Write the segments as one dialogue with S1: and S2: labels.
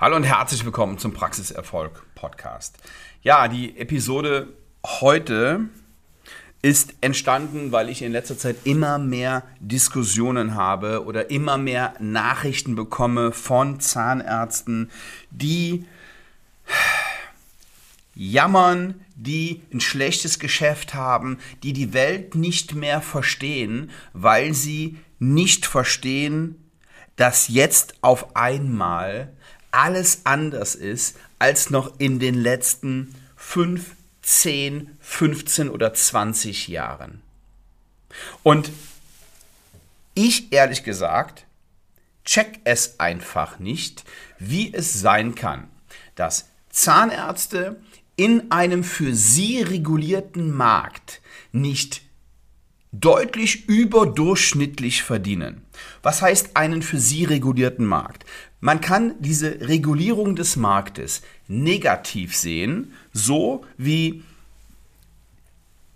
S1: Hallo und herzlich willkommen zum Praxiserfolg Podcast. Ja, die Episode heute ist entstanden, weil ich in letzter Zeit immer mehr Diskussionen habe oder immer mehr Nachrichten bekomme von Zahnärzten, die jammern, die ein schlechtes Geschäft haben, die die Welt nicht mehr verstehen, weil sie nicht verstehen, dass jetzt auf einmal alles anders ist als noch in den letzten 5, 10, 15 oder 20 Jahren. Und ich ehrlich gesagt, check es einfach nicht, wie es sein kann, dass Zahnärzte in einem für sie regulierten Markt nicht deutlich überdurchschnittlich verdienen. Was heißt einen für sie regulierten Markt? Man kann diese Regulierung des Marktes negativ sehen, so wie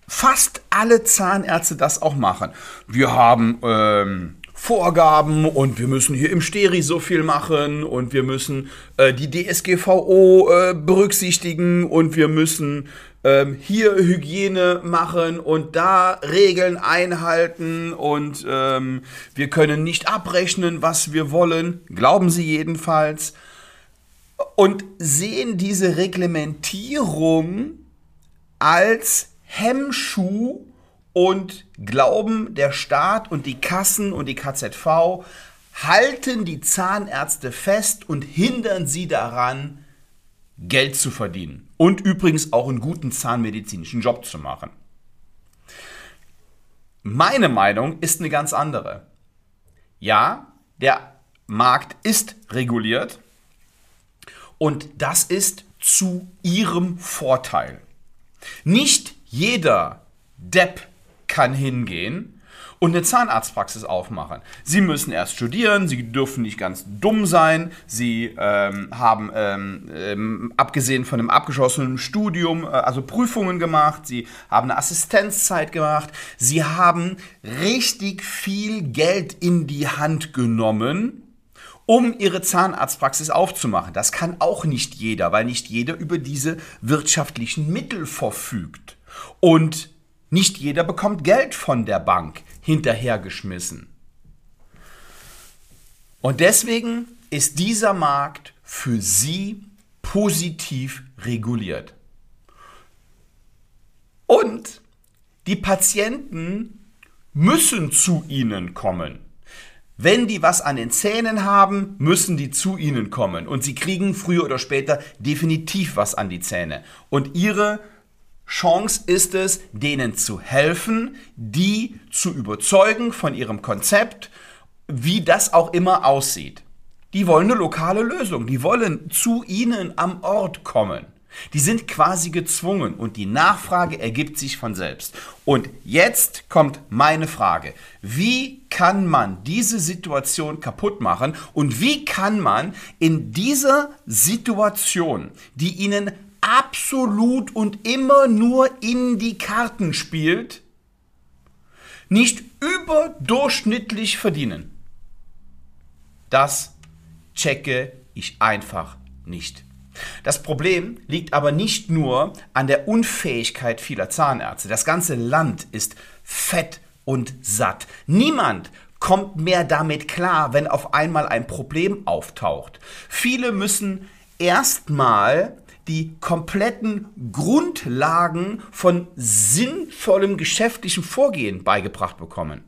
S1: fast alle Zahnärzte das auch machen. Wir haben ähm, Vorgaben und wir müssen hier im Steri so viel machen und wir müssen äh, die DSGVO äh, berücksichtigen und wir müssen ähm, hier Hygiene machen und da Regeln einhalten und ähm, wir können nicht abrechnen, was wir wollen, glauben sie jedenfalls, und sehen diese Reglementierung als Hemmschuh und glauben, der Staat und die Kassen und die KZV halten die Zahnärzte fest und hindern sie daran, Geld zu verdienen und übrigens auch einen guten zahnmedizinischen Job zu machen. Meine Meinung ist eine ganz andere. Ja, der Markt ist reguliert und das ist zu ihrem Vorteil. Nicht jeder Depp kann hingehen und eine Zahnarztpraxis aufmachen. Sie müssen erst studieren, sie dürfen nicht ganz dumm sein, sie ähm, haben ähm, ähm, abgesehen von einem abgeschlossenen Studium, äh, also Prüfungen gemacht, sie haben eine Assistenzzeit gemacht, sie haben richtig viel Geld in die Hand genommen, um ihre Zahnarztpraxis aufzumachen. Das kann auch nicht jeder, weil nicht jeder über diese wirtschaftlichen Mittel verfügt. Und nicht jeder bekommt Geld von der Bank hinterhergeschmissen. Und deswegen ist dieser Markt für Sie positiv reguliert. Und die Patienten müssen zu Ihnen kommen. Wenn die was an den Zähnen haben, müssen die zu Ihnen kommen. Und Sie kriegen früher oder später definitiv was an die Zähne. Und Ihre Chance ist es, denen zu helfen, die zu überzeugen von ihrem Konzept, wie das auch immer aussieht. Die wollen eine lokale Lösung, die wollen zu ihnen am Ort kommen. Die sind quasi gezwungen und die Nachfrage ergibt sich von selbst. Und jetzt kommt meine Frage. Wie kann man diese Situation kaputt machen und wie kann man in dieser Situation, die ihnen absolut und immer nur in die Karten spielt, nicht überdurchschnittlich verdienen. Das checke ich einfach nicht. Das Problem liegt aber nicht nur an der Unfähigkeit vieler Zahnärzte. Das ganze Land ist fett und satt. Niemand kommt mehr damit klar, wenn auf einmal ein Problem auftaucht. Viele müssen erstmal die kompletten Grundlagen von sinnvollem geschäftlichem Vorgehen beigebracht bekommen.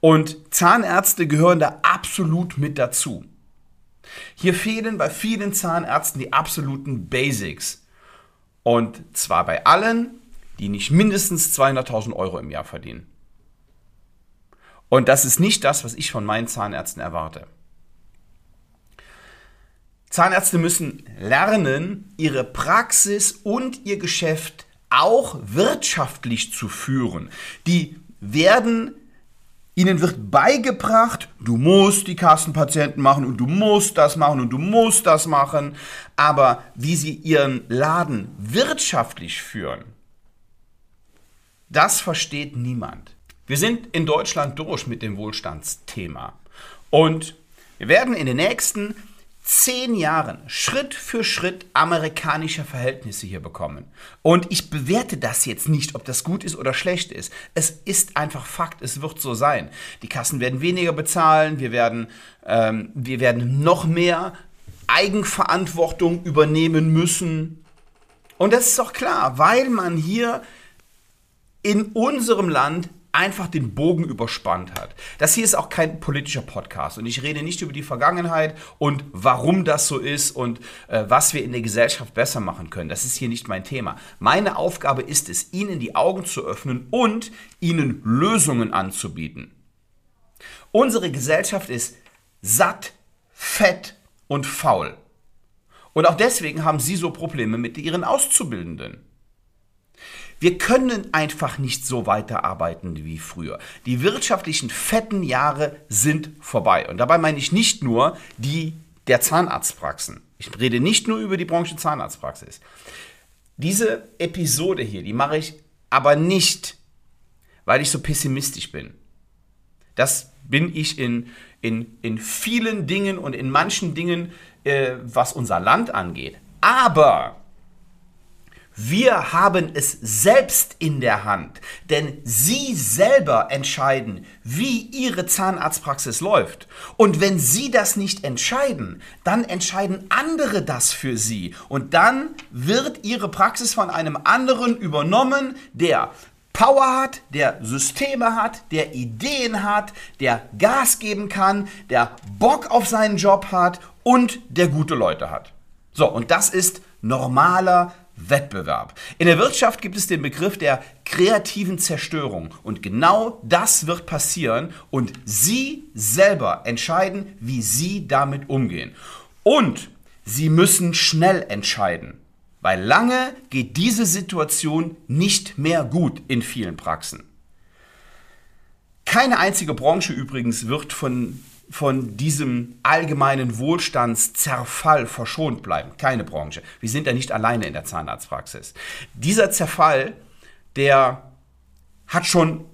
S1: Und Zahnärzte gehören da absolut mit dazu. Hier fehlen bei vielen Zahnärzten die absoluten Basics. Und zwar bei allen, die nicht mindestens 200.000 Euro im Jahr verdienen. Und das ist nicht das, was ich von meinen Zahnärzten erwarte. Zahnärzte müssen lernen, ihre Praxis und ihr Geschäft auch wirtschaftlich zu führen. Die werden Ihnen wird beigebracht, du musst die Kassenpatienten machen und du musst das machen und du musst das machen. Aber wie Sie Ihren Laden wirtschaftlich führen, das versteht niemand. Wir sind in Deutschland durch mit dem Wohlstandsthema. Und wir werden in den nächsten zehn Jahren Schritt für Schritt amerikanische Verhältnisse hier bekommen. Und ich bewerte das jetzt nicht, ob das gut ist oder schlecht ist. Es ist einfach Fakt, es wird so sein. Die Kassen werden weniger bezahlen, wir werden, ähm, wir werden noch mehr Eigenverantwortung übernehmen müssen. Und das ist doch klar, weil man hier in unserem Land einfach den Bogen überspannt hat. Das hier ist auch kein politischer Podcast und ich rede nicht über die Vergangenheit und warum das so ist und äh, was wir in der Gesellschaft besser machen können. Das ist hier nicht mein Thema. Meine Aufgabe ist es, Ihnen die Augen zu öffnen und Ihnen Lösungen anzubieten. Unsere Gesellschaft ist satt, fett und faul. Und auch deswegen haben Sie so Probleme mit Ihren Auszubildenden. Wir können einfach nicht so weiterarbeiten wie früher. Die wirtschaftlichen fetten Jahre sind vorbei. Und dabei meine ich nicht nur die der Zahnarztpraxen. Ich rede nicht nur über die Branche Zahnarztpraxis. Diese Episode hier, die mache ich aber nicht, weil ich so pessimistisch bin. Das bin ich in, in, in vielen Dingen und in manchen Dingen, äh, was unser Land angeht. Aber wir haben es selbst in der Hand, denn Sie selber entscheiden, wie Ihre Zahnarztpraxis läuft. Und wenn Sie das nicht entscheiden, dann entscheiden andere das für Sie. Und dann wird Ihre Praxis von einem anderen übernommen, der Power hat, der Systeme hat, der Ideen hat, der Gas geben kann, der Bock auf seinen Job hat und der gute Leute hat. So, und das ist normaler Wettbewerb. In der Wirtschaft gibt es den Begriff der kreativen Zerstörung und genau das wird passieren und Sie selber entscheiden, wie Sie damit umgehen. Und Sie müssen schnell entscheiden, weil lange geht diese Situation nicht mehr gut in vielen Praxen. Keine einzige Branche übrigens wird von von diesem allgemeinen Wohlstandszerfall verschont bleiben. Keine Branche. Wir sind ja nicht alleine in der Zahnarztpraxis. Dieser Zerfall, der hat schon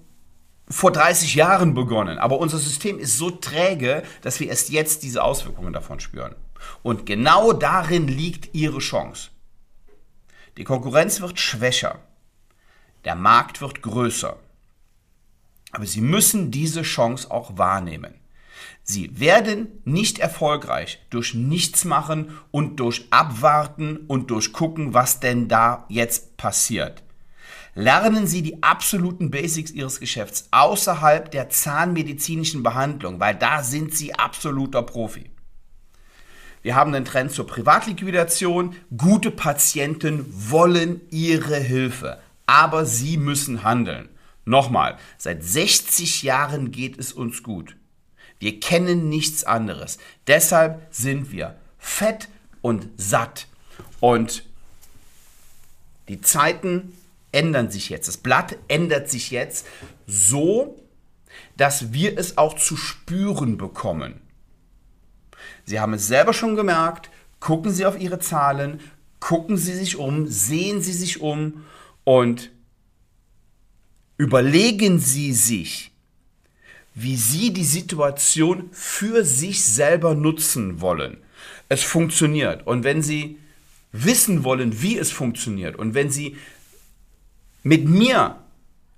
S1: vor 30 Jahren begonnen, aber unser System ist so träge, dass wir erst jetzt diese Auswirkungen davon spüren. Und genau darin liegt ihre Chance. Die Konkurrenz wird schwächer, der Markt wird größer, aber Sie müssen diese Chance auch wahrnehmen. Sie werden nicht erfolgreich durch nichts machen und durch abwarten und durch gucken, was denn da jetzt passiert. Lernen Sie die absoluten Basics Ihres Geschäfts außerhalb der zahnmedizinischen Behandlung, weil da sind Sie absoluter Profi. Wir haben den Trend zur Privatliquidation. Gute Patienten wollen Ihre Hilfe, aber Sie müssen handeln. Nochmal, seit 60 Jahren geht es uns gut. Wir kennen nichts anderes. Deshalb sind wir fett und satt. Und die Zeiten ändern sich jetzt. Das Blatt ändert sich jetzt so, dass wir es auch zu spüren bekommen. Sie haben es selber schon gemerkt. Gucken Sie auf Ihre Zahlen, gucken Sie sich um, sehen Sie sich um und überlegen Sie sich, wie sie die Situation für sich selber nutzen wollen. Es funktioniert. Und wenn sie wissen wollen, wie es funktioniert und wenn sie mit mir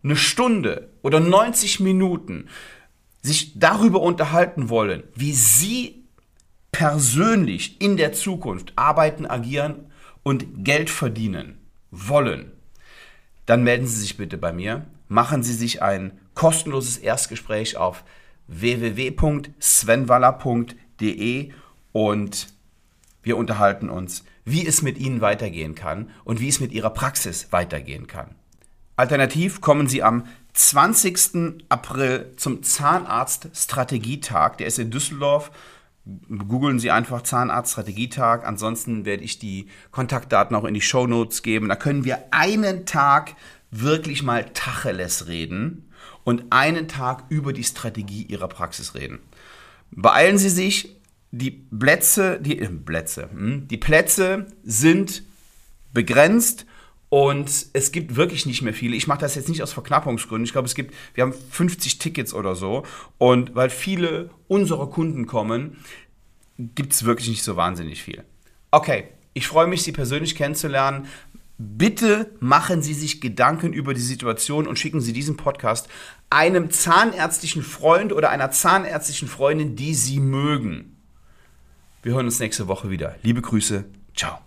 S1: eine Stunde oder 90 Minuten sich darüber unterhalten wollen, wie sie persönlich in der Zukunft arbeiten, agieren und Geld verdienen wollen, dann melden Sie sich bitte bei mir, machen Sie sich ein kostenloses Erstgespräch auf www.svenwaller.de und wir unterhalten uns, wie es mit Ihnen weitergehen kann und wie es mit Ihrer Praxis weitergehen kann. Alternativ kommen Sie am 20. April zum Zahnarzt-Strategietag. Der ist in Düsseldorf. Googeln Sie einfach Zahnarzt-Strategietag. Ansonsten werde ich die Kontaktdaten auch in die Show Notes geben. Da können wir einen Tag wirklich mal Tacheles reden und einen Tag über die Strategie Ihrer Praxis reden. Beeilen Sie sich, die Plätze, die äh, Plätze, hm, die Plätze sind begrenzt und es gibt wirklich nicht mehr viele. Ich mache das jetzt nicht aus Verknappungsgründen. Ich glaube, es gibt, wir haben 50 Tickets oder so. Und weil viele unserer Kunden kommen, gibt es wirklich nicht so wahnsinnig viel. Okay, ich freue mich, Sie persönlich kennenzulernen. Bitte machen Sie sich Gedanken über die Situation und schicken Sie diesen Podcast einem zahnärztlichen Freund oder einer zahnärztlichen Freundin, die Sie mögen. Wir hören uns nächste Woche wieder. Liebe Grüße. Ciao.